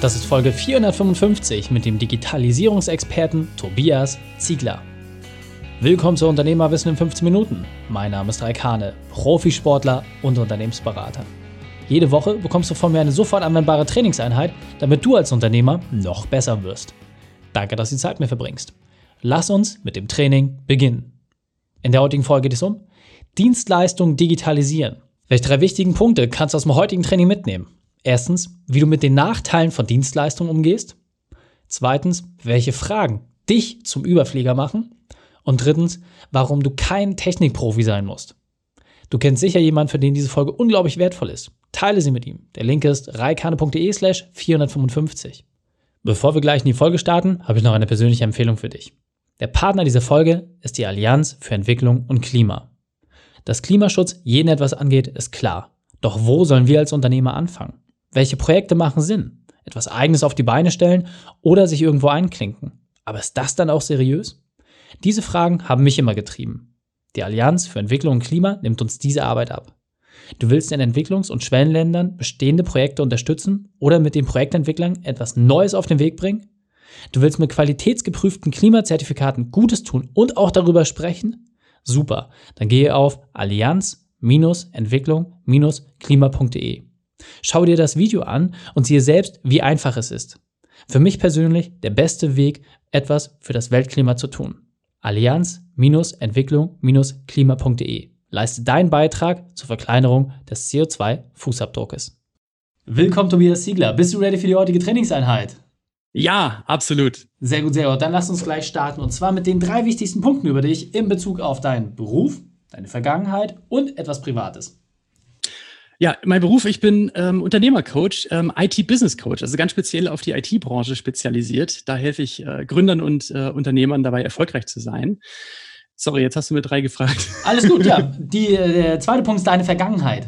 Das ist Folge 455 mit dem Digitalisierungsexperten Tobias Ziegler. Willkommen zu Unternehmerwissen in 15 Minuten. Mein Name ist Raik Hane, Profisportler und Unternehmensberater. Jede Woche bekommst du von mir eine sofort anwendbare Trainingseinheit, damit du als Unternehmer noch besser wirst. Danke, dass du die Zeit mir verbringst. Lass uns mit dem Training beginnen. In der heutigen Folge geht es um Dienstleistungen digitalisieren. Welche drei wichtigen Punkte kannst du aus dem heutigen Training mitnehmen? Erstens, wie du mit den Nachteilen von Dienstleistungen umgehst. Zweitens, welche Fragen dich zum Überflieger machen. Und drittens, warum du kein Technikprofi sein musst. Du kennst sicher jemanden, für den diese Folge unglaublich wertvoll ist. Teile sie mit ihm. Der Link ist reikane.de slash 455. Bevor wir gleich in die Folge starten, habe ich noch eine persönliche Empfehlung für dich. Der Partner dieser Folge ist die Allianz für Entwicklung und Klima. Dass Klimaschutz jeden etwas angeht, ist klar. Doch wo sollen wir als Unternehmer anfangen? Welche Projekte machen Sinn? Etwas Eigenes auf die Beine stellen oder sich irgendwo einklinken? Aber ist das dann auch seriös? Diese Fragen haben mich immer getrieben. Die Allianz für Entwicklung und Klima nimmt uns diese Arbeit ab. Du willst in Entwicklungs- und Schwellenländern bestehende Projekte unterstützen oder mit den Projektentwicklern etwas Neues auf den Weg bringen? Du willst mit qualitätsgeprüften Klimazertifikaten Gutes tun und auch darüber sprechen? Super, dann gehe auf allianz-entwicklung-klima.de. Schau dir das Video an und siehe selbst, wie einfach es ist. Für mich persönlich der beste Weg, etwas für das Weltklima zu tun. Allianz-Entwicklung-Klima.de. Leiste deinen Beitrag zur Verkleinerung des CO2-Fußabdruckes. Willkommen, Tobias Siegler. Bist du ready für die heutige Trainingseinheit? Ja, absolut. Sehr gut, sehr gut. Dann lass uns gleich starten und zwar mit den drei wichtigsten Punkten über dich in Bezug auf deinen Beruf, deine Vergangenheit und etwas Privates. Ja, mein Beruf, ich bin ähm, Unternehmercoach, ähm, IT-Business-Coach, also ganz speziell auf die IT-Branche spezialisiert. Da helfe ich äh, Gründern und äh, Unternehmern dabei, erfolgreich zu sein. Sorry, jetzt hast du mir drei gefragt. Alles gut, ja. Die, äh, der zweite Punkt ist deine Vergangenheit.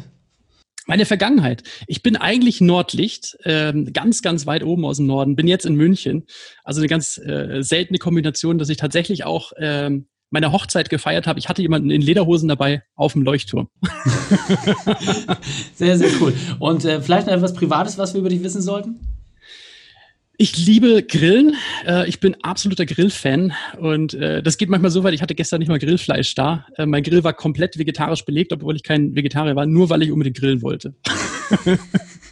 Meine Vergangenheit. Ich bin eigentlich Nordlicht, ähm, ganz, ganz weit oben aus dem Norden, bin jetzt in München. Also eine ganz äh, seltene Kombination, dass ich tatsächlich auch ähm, meine Hochzeit gefeiert habe. Ich hatte jemanden in Lederhosen dabei auf dem Leuchtturm. sehr, sehr cool. Und äh, vielleicht noch etwas Privates, was wir über dich wissen sollten? Ich liebe Grillen. Äh, ich bin absoluter Grillfan. Und äh, das geht manchmal so weit, ich hatte gestern nicht mal Grillfleisch da. Äh, mein Grill war komplett vegetarisch belegt, obwohl ich kein Vegetarier war, nur weil ich unbedingt grillen wollte.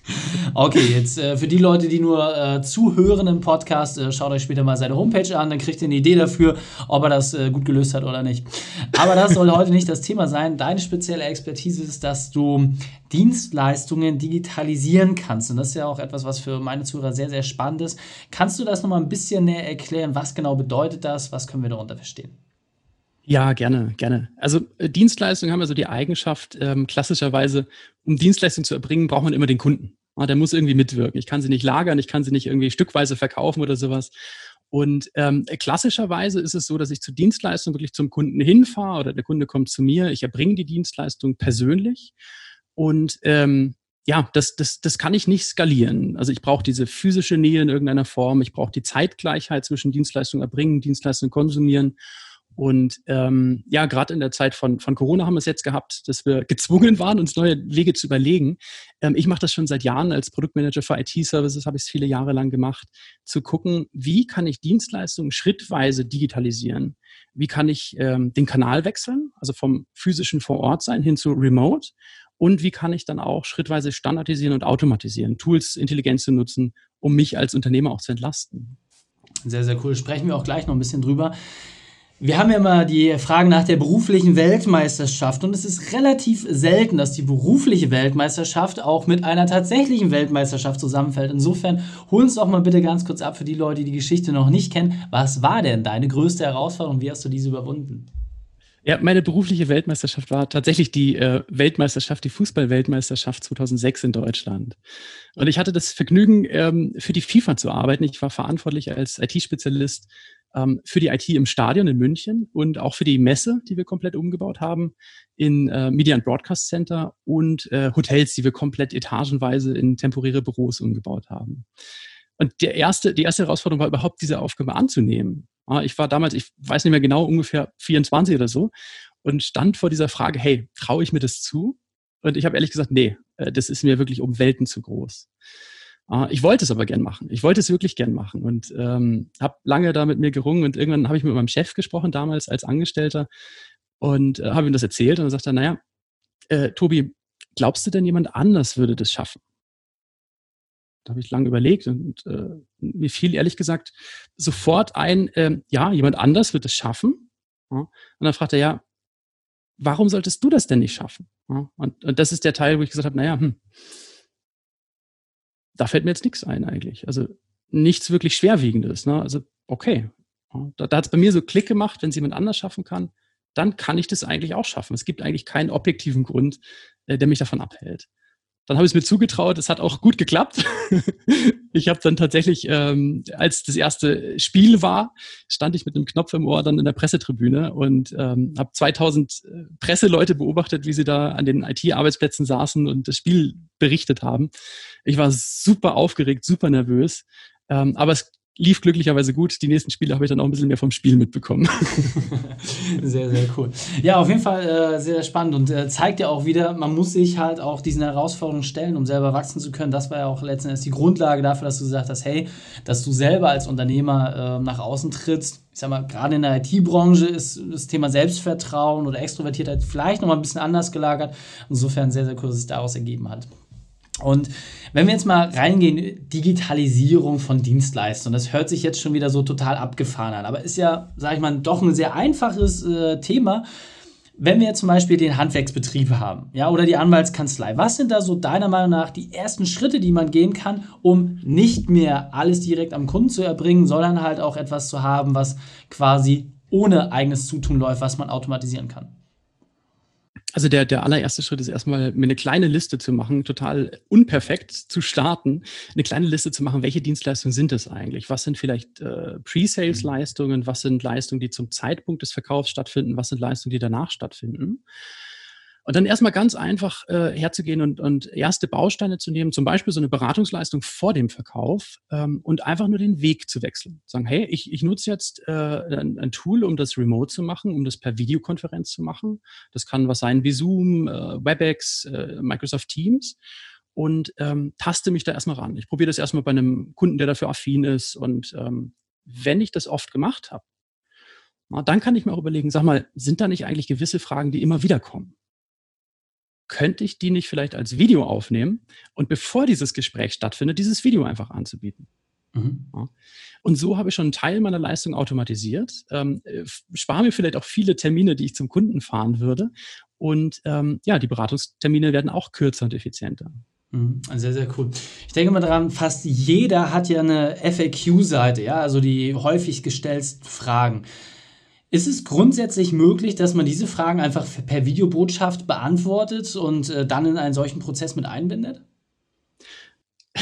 Okay, jetzt äh, für die Leute, die nur äh, zuhören im Podcast, äh, schaut euch später mal seine Homepage an, dann kriegt ihr eine Idee dafür, ob er das äh, gut gelöst hat oder nicht. Aber das soll heute nicht das Thema sein. Deine spezielle Expertise ist, dass du Dienstleistungen digitalisieren kannst. Und das ist ja auch etwas, was für meine Zuhörer sehr, sehr spannend ist. Kannst du das nochmal ein bisschen näher erklären? Was genau bedeutet das? Was können wir darunter verstehen? Ja, gerne, gerne. Also äh, Dienstleistungen haben also die Eigenschaft, ähm, klassischerweise, um Dienstleistungen zu erbringen, braucht man immer den Kunden. Ja, der muss irgendwie mitwirken. Ich kann sie nicht lagern, ich kann sie nicht irgendwie stückweise verkaufen oder sowas. Und ähm, klassischerweise ist es so, dass ich zur Dienstleistung wirklich zum Kunden hinfahre oder der Kunde kommt zu mir, ich erbringe die Dienstleistung persönlich und ähm, ja, das, das, das kann ich nicht skalieren. Also ich brauche diese physische Nähe in irgendeiner Form, ich brauche die Zeitgleichheit zwischen Dienstleistung erbringen, Dienstleistung konsumieren und ähm, ja, gerade in der Zeit von, von Corona haben wir es jetzt gehabt, dass wir gezwungen waren, uns neue Wege zu überlegen. Ähm, ich mache das schon seit Jahren als Produktmanager für IT-Services, habe ich es viele Jahre lang gemacht, zu gucken, wie kann ich Dienstleistungen schrittweise digitalisieren? Wie kann ich ähm, den Kanal wechseln, also vom physischen vor Ort sein hin zu Remote? Und wie kann ich dann auch schrittweise standardisieren und automatisieren, Tools, Intelligenz zu nutzen, um mich als Unternehmer auch zu entlasten? Sehr, sehr cool. Sprechen wir auch gleich noch ein bisschen drüber. Wir haben ja immer die Frage nach der beruflichen Weltmeisterschaft und es ist relativ selten, dass die berufliche Weltmeisterschaft auch mit einer tatsächlichen Weltmeisterschaft zusammenfällt. Insofern hol uns doch mal bitte ganz kurz ab für die Leute, die die Geschichte noch nicht kennen. Was war denn deine größte Herausforderung? Wie hast du diese überwunden? Ja, meine berufliche Weltmeisterschaft war tatsächlich die äh, Weltmeisterschaft, die Fußball-Weltmeisterschaft 2006 in Deutschland. Und ich hatte das Vergnügen, ähm, für die FIFA zu arbeiten. Ich war verantwortlich als IT-Spezialist ähm, für die IT im Stadion in München und auch für die Messe, die wir komplett umgebaut haben, in äh, Media and Broadcast Center und äh, Hotels, die wir komplett etagenweise in temporäre Büros umgebaut haben. Und der erste, die erste Herausforderung war überhaupt, diese Aufgabe anzunehmen. Ich war damals, ich weiß nicht mehr genau, ungefähr 24 oder so und stand vor dieser Frage, hey, traue ich mir das zu? Und ich habe ehrlich gesagt, nee, äh, das ist mir wirklich um Welten zu groß. Uh, ich wollte es aber gern machen. Ich wollte es wirklich gern machen und ähm, habe lange da mit mir gerungen und irgendwann habe ich mit meinem Chef gesprochen damals als Angestellter und äh, habe ihm das erzählt und er, naja, äh, Tobi, glaubst du denn jemand anders würde das schaffen? Da habe ich lange überlegt und äh, mir fiel ehrlich gesagt sofort ein, äh, ja, jemand anders wird es schaffen. Ja? Und dann fragt er, ja, warum solltest du das denn nicht schaffen? Ja? Und, und das ist der Teil, wo ich gesagt habe, naja, hm, da fällt mir jetzt nichts ein eigentlich. Also nichts wirklich Schwerwiegendes. Ne? Also okay, da, da hat es bei mir so Klick gemacht, wenn es jemand anders schaffen kann, dann kann ich das eigentlich auch schaffen. Es gibt eigentlich keinen objektiven Grund, äh, der mich davon abhält. Dann habe ich es mir zugetraut, es hat auch gut geklappt. ich habe dann tatsächlich, ähm, als das erste Spiel war, stand ich mit einem Knopf im Ohr dann in der Pressetribüne und ähm, habe 2000 äh, Presseleute beobachtet, wie sie da an den IT-Arbeitsplätzen saßen und das Spiel berichtet haben. Ich war super aufgeregt, super nervös. Ähm, aber es lief glücklicherweise gut. Die nächsten Spiele habe ich dann auch ein bisschen mehr vom Spiel mitbekommen. sehr, sehr cool. Ja, auf jeden Fall äh, sehr spannend und äh, zeigt ja auch wieder, man muss sich halt auch diesen Herausforderungen stellen, um selber wachsen zu können. Das war ja auch letztendlich die Grundlage dafür, dass du gesagt hast, hey, dass du selber als Unternehmer äh, nach außen trittst. Ich sag mal, gerade in der IT-Branche ist das Thema Selbstvertrauen oder Extrovertiertheit vielleicht nochmal ein bisschen anders gelagert. Insofern sehr, sehr cool, dass es daraus ergeben hat. Und wenn wir jetzt mal reingehen, Digitalisierung von Dienstleistungen, das hört sich jetzt schon wieder so total abgefahren an, aber ist ja, sage ich mal, doch ein sehr einfaches äh, Thema. Wenn wir jetzt zum Beispiel den Handwerksbetrieb haben, ja, oder die Anwaltskanzlei, was sind da so deiner Meinung nach die ersten Schritte, die man gehen kann, um nicht mehr alles direkt am Kunden zu erbringen, sondern halt auch etwas zu haben, was quasi ohne eigenes Zutun läuft, was man automatisieren kann? Also der, der allererste Schritt ist erstmal, mir eine kleine Liste zu machen, total unperfekt zu starten, eine kleine Liste zu machen, welche Dienstleistungen sind es eigentlich? Was sind vielleicht äh, Pre-Sales-Leistungen? Was sind Leistungen, die zum Zeitpunkt des Verkaufs stattfinden? Was sind Leistungen, die danach stattfinden? Und dann erstmal ganz einfach äh, herzugehen und, und erste Bausteine zu nehmen, zum Beispiel so eine Beratungsleistung vor dem Verkauf ähm, und einfach nur den Weg zu wechseln. Sagen, hey, ich, ich nutze jetzt äh, ein, ein Tool, um das remote zu machen, um das per Videokonferenz zu machen. Das kann was sein wie Zoom, äh, WebEx, äh, Microsoft Teams und ähm, taste mich da erstmal ran. Ich probiere das erstmal bei einem Kunden, der dafür affin ist. Und ähm, wenn ich das oft gemacht habe, dann kann ich mir auch überlegen, sag mal, sind da nicht eigentlich gewisse Fragen, die immer wieder kommen? Könnte ich die nicht vielleicht als Video aufnehmen und bevor dieses Gespräch stattfindet, dieses Video einfach anzubieten. Mhm. Ja. Und so habe ich schon einen Teil meiner Leistung automatisiert, ähm, äh, spare mir vielleicht auch viele Termine, die ich zum Kunden fahren würde. Und ähm, ja, die Beratungstermine werden auch kürzer und effizienter. Mhm. Sehr, sehr cool. Ich denke mal daran, fast jeder hat ja eine FAQ-Seite, ja, also die häufig gestellten Fragen. Ist es grundsätzlich möglich, dass man diese Fragen einfach per Videobotschaft beantwortet und äh, dann in einen solchen Prozess mit einbindet?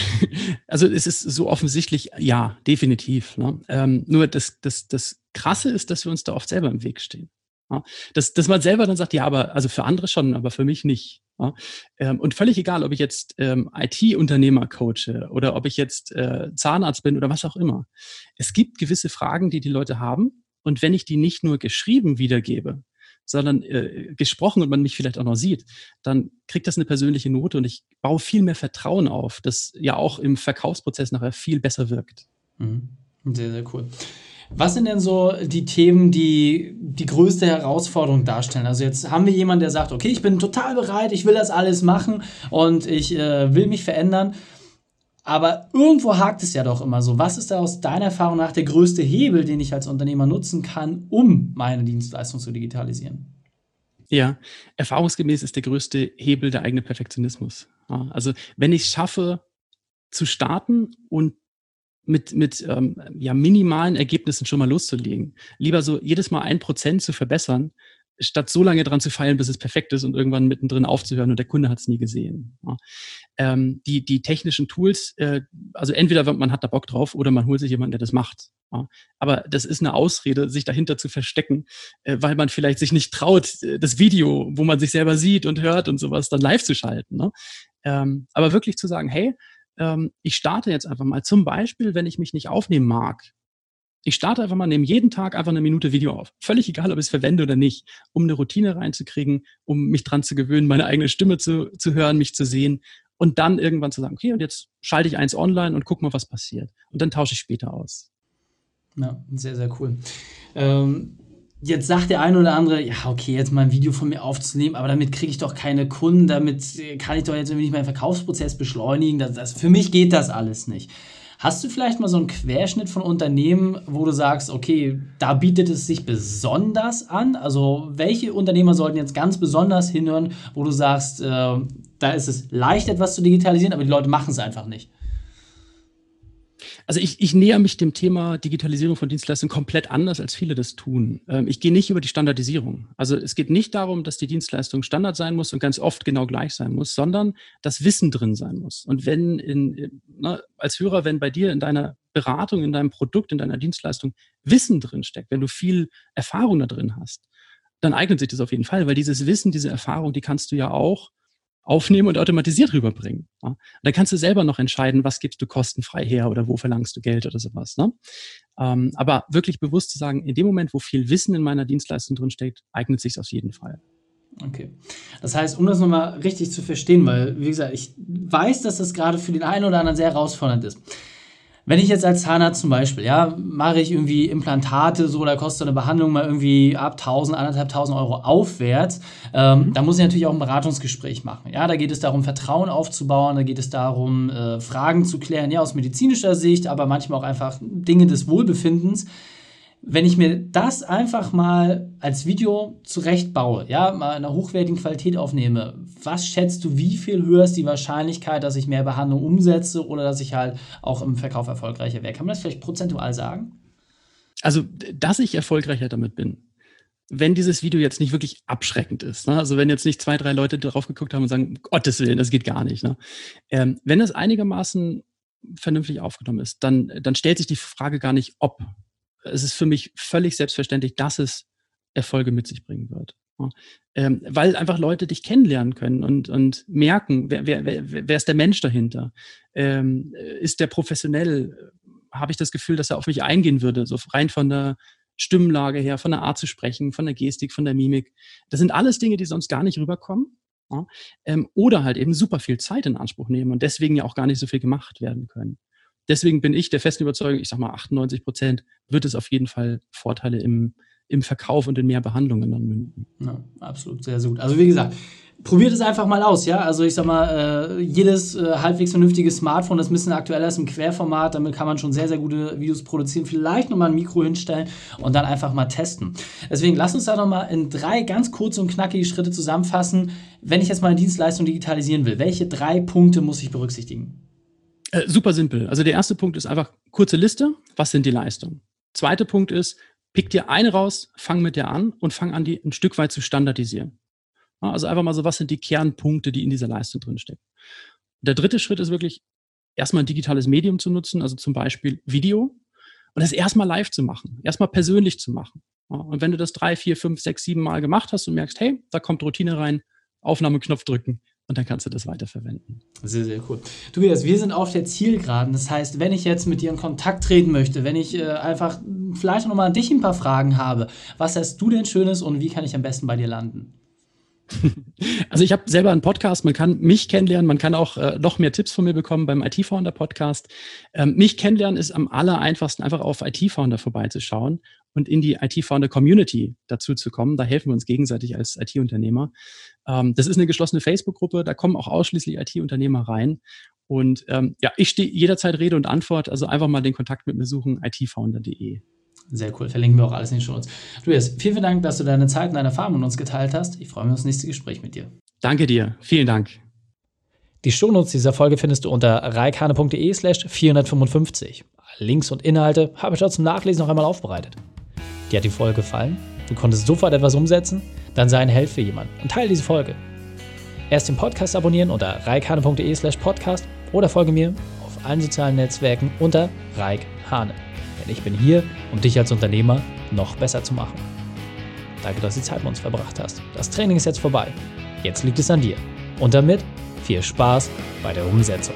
Also es ist so offensichtlich, ja, definitiv. Ne? Ähm, nur das, das, das Krasse ist, dass wir uns da oft selber im Weg stehen. Ja? Dass, dass man selber dann sagt, ja, aber also für andere schon, aber für mich nicht. Ja? Ähm, und völlig egal, ob ich jetzt ähm, IT-Unternehmer coache oder ob ich jetzt äh, Zahnarzt bin oder was auch immer. Es gibt gewisse Fragen, die die Leute haben und wenn ich die nicht nur geschrieben wiedergebe, sondern äh, gesprochen und man mich vielleicht auch noch sieht, dann kriegt das eine persönliche Note und ich baue viel mehr Vertrauen auf, das ja auch im Verkaufsprozess nachher viel besser wirkt. Mhm. Sehr, sehr cool. Was sind denn so die Themen, die die größte Herausforderung darstellen? Also jetzt haben wir jemanden, der sagt, okay, ich bin total bereit, ich will das alles machen und ich äh, will mich verändern. Aber irgendwo hakt es ja doch immer so. Was ist da aus deiner Erfahrung nach der größte Hebel, den ich als Unternehmer nutzen kann, um meine Dienstleistung zu digitalisieren? Ja, erfahrungsgemäß ist der größte Hebel der eigene Perfektionismus. Also wenn ich es schaffe zu starten und mit, mit ähm, ja, minimalen Ergebnissen schon mal loszulegen, lieber so jedes Mal ein Prozent zu verbessern, statt so lange dran zu feilen, bis es perfekt ist und irgendwann mittendrin aufzuhören und der Kunde hat es nie gesehen. Ja. Ähm, die, die technischen Tools, äh, also entweder man hat da Bock drauf oder man holt sich jemanden, der das macht. Ja. Aber das ist eine Ausrede, sich dahinter zu verstecken, äh, weil man vielleicht sich nicht traut, äh, das Video, wo man sich selber sieht und hört und sowas, dann live zu schalten. Ne? Ähm, aber wirklich zu sagen, hey, ähm, ich starte jetzt einfach mal zum Beispiel, wenn ich mich nicht aufnehmen mag, ich starte einfach mal, nehme jeden Tag einfach eine Minute Video auf. Völlig egal, ob ich es verwende oder nicht, um eine Routine reinzukriegen, um mich dran zu gewöhnen, meine eigene Stimme zu, zu hören, mich zu sehen. und dann irgendwann zu sagen, okay, und jetzt schalte ich eins online und guck mal, was passiert. Und dann tausche ich später aus. Ja, sehr, sehr cool. Ähm, jetzt sagt der eine oder andere, ja, okay, jetzt mal ein Video von mir aufzunehmen, aber damit kriege ich doch keine Kunden, damit kann ich doch jetzt irgendwie nicht meinen Verkaufsprozess beschleunigen. Das, das, für mich geht das alles nicht. Hast du vielleicht mal so einen Querschnitt von Unternehmen, wo du sagst, okay, da bietet es sich besonders an? Also welche Unternehmer sollten jetzt ganz besonders hinhören, wo du sagst, äh, da ist es leicht, etwas zu digitalisieren, aber die Leute machen es einfach nicht? Also ich, ich näher mich dem Thema Digitalisierung von Dienstleistungen komplett anders, als viele das tun. Ähm, ich gehe nicht über die Standardisierung. Also es geht nicht darum, dass die Dienstleistung Standard sein muss und ganz oft genau gleich sein muss, sondern dass Wissen drin sein muss. Und wenn in, na, ne, als Hörer, wenn bei dir in deiner Beratung, in deinem Produkt, in deiner Dienstleistung Wissen drin steckt, wenn du viel Erfahrung da drin hast, dann eignet sich das auf jeden Fall, weil dieses Wissen, diese Erfahrung, die kannst du ja auch aufnehmen und automatisiert rüberbringen. Ja. Dann kannst du selber noch entscheiden, was gibst du kostenfrei her oder wo verlangst du Geld oder sowas. Ne? Ähm, aber wirklich bewusst zu sagen, in dem Moment, wo viel Wissen in meiner Dienstleistung drinsteckt, eignet sich auf jeden Fall. Okay. Das heißt, um das nochmal richtig zu verstehen, weil, wie gesagt, ich weiß, dass das gerade für den einen oder anderen sehr herausfordernd ist. Wenn ich jetzt als Zahnarzt zum Beispiel, ja, mache ich irgendwie Implantate, so, da kostet eine Behandlung mal irgendwie ab 1000, 1500 Euro aufwärts, ähm, mhm. da muss ich natürlich auch ein Beratungsgespräch machen. Ja, da geht es darum, Vertrauen aufzubauen, da geht es darum, äh, Fragen zu klären, ja, aus medizinischer Sicht, aber manchmal auch einfach Dinge des Wohlbefindens wenn ich mir das einfach mal als Video zurechtbaue, ja, mal in einer hochwertigen Qualität aufnehme, was schätzt du, wie viel höher ist die Wahrscheinlichkeit, dass ich mehr Behandlung umsetze oder dass ich halt auch im Verkauf erfolgreicher wäre? Kann man das vielleicht prozentual sagen? Also, dass ich erfolgreicher damit bin, wenn dieses Video jetzt nicht wirklich abschreckend ist, ne? also wenn jetzt nicht zwei, drei Leute drauf geguckt haben und sagen, Gottes Willen, das geht gar nicht. Ne? Ähm, wenn es einigermaßen vernünftig aufgenommen ist, dann, dann stellt sich die Frage gar nicht, ob es ist für mich völlig selbstverständlich, dass es Erfolge mit sich bringen wird. Ähm, weil einfach Leute dich kennenlernen können und, und merken, wer, wer, wer, wer ist der Mensch dahinter? Ähm, ist der professionell? Habe ich das Gefühl, dass er auf mich eingehen würde, so rein von der Stimmlage her, von der Art zu sprechen, von der Gestik, von der Mimik. Das sind alles Dinge, die sonst gar nicht rüberkommen. Ja. Ähm, oder halt eben super viel Zeit in Anspruch nehmen und deswegen ja auch gar nicht so viel gemacht werden können. Deswegen bin ich der festen Überzeugung, ich sag mal 98 Prozent wird es auf jeden Fall Vorteile im, im Verkauf und in mehr Behandlungen dann münden. Ja, absolut, sehr, sehr gut. Also wie gesagt, probiert es einfach mal aus, ja. Also ich sag mal, äh, jedes äh, halbwegs vernünftige Smartphone, das ein bisschen aktueller ist im Querformat, damit kann man schon sehr, sehr gute Videos produzieren. Vielleicht nochmal ein Mikro hinstellen und dann einfach mal testen. Deswegen lass uns da nochmal in drei ganz kurze und knackige Schritte zusammenfassen. Wenn ich jetzt mal eine Dienstleistung digitalisieren will, welche drei Punkte muss ich berücksichtigen? Äh, super simpel. Also der erste Punkt ist einfach kurze Liste. Was sind die Leistungen? Zweiter Punkt ist, pick dir eine raus, fang mit der an und fang an, die ein Stück weit zu standardisieren. Ja, also einfach mal so, was sind die Kernpunkte, die in dieser Leistung drinstecken. Der dritte Schritt ist wirklich, erstmal ein digitales Medium zu nutzen, also zum Beispiel Video, und das erstmal live zu machen, erstmal persönlich zu machen. Ja, und wenn du das drei, vier, fünf, sechs, sieben Mal gemacht hast und merkst, hey, da kommt Routine rein, Aufnahmeknopf drücken, und dann kannst du das weiterverwenden. Sehr, sehr cool. Tobias, wir sind auf der Zielgeraden. Das heißt, wenn ich jetzt mit dir in Kontakt treten möchte, wenn ich äh, einfach vielleicht nochmal an dich ein paar Fragen habe, was hast du denn Schönes und wie kann ich am besten bei dir landen? Also ich habe selber einen Podcast, man kann mich kennenlernen, man kann auch äh, noch mehr Tipps von mir bekommen beim IT-Founder Podcast. Ähm, mich kennenlernen ist am aller einfachsten, einfach auf IT-Founder vorbeizuschauen und in die IT-Founder Community dazu zu kommen. Da helfen wir uns gegenseitig als IT-Unternehmer. Ähm, das ist eine geschlossene Facebook-Gruppe, da kommen auch ausschließlich IT-Unternehmer rein. Und ähm, ja, ich stehe jederzeit Rede und Antwort, also einfach mal den Kontakt mit mir suchen, itfounder.de. Sehr cool. Verlinken wir auch alles in den Show Notes. Tobias, vielen, vielen Dank, dass du deine Zeit und deine Erfahrungen mit uns geteilt hast. Ich freue mich auf das nächste Gespräch mit dir. Danke dir. Vielen Dank. Die Shownotes dieser Folge findest du unter reikane.de slash 455. Links und Inhalte habe ich dort zum Nachlesen noch einmal aufbereitet. Dir hat die Folge gefallen? Du konntest sofort etwas umsetzen? Dann sei ein Held für jemanden und teile diese Folge. Erst den Podcast abonnieren unter reikane.de slash podcast oder folge mir auf allen sozialen Netzwerken unter Reik Hane. Denn ich bin hier, um dich als Unternehmer noch besser zu machen. Danke, dass du die Zeit mit uns verbracht hast. Das Training ist jetzt vorbei. Jetzt liegt es an dir. Und damit viel Spaß bei der Umsetzung.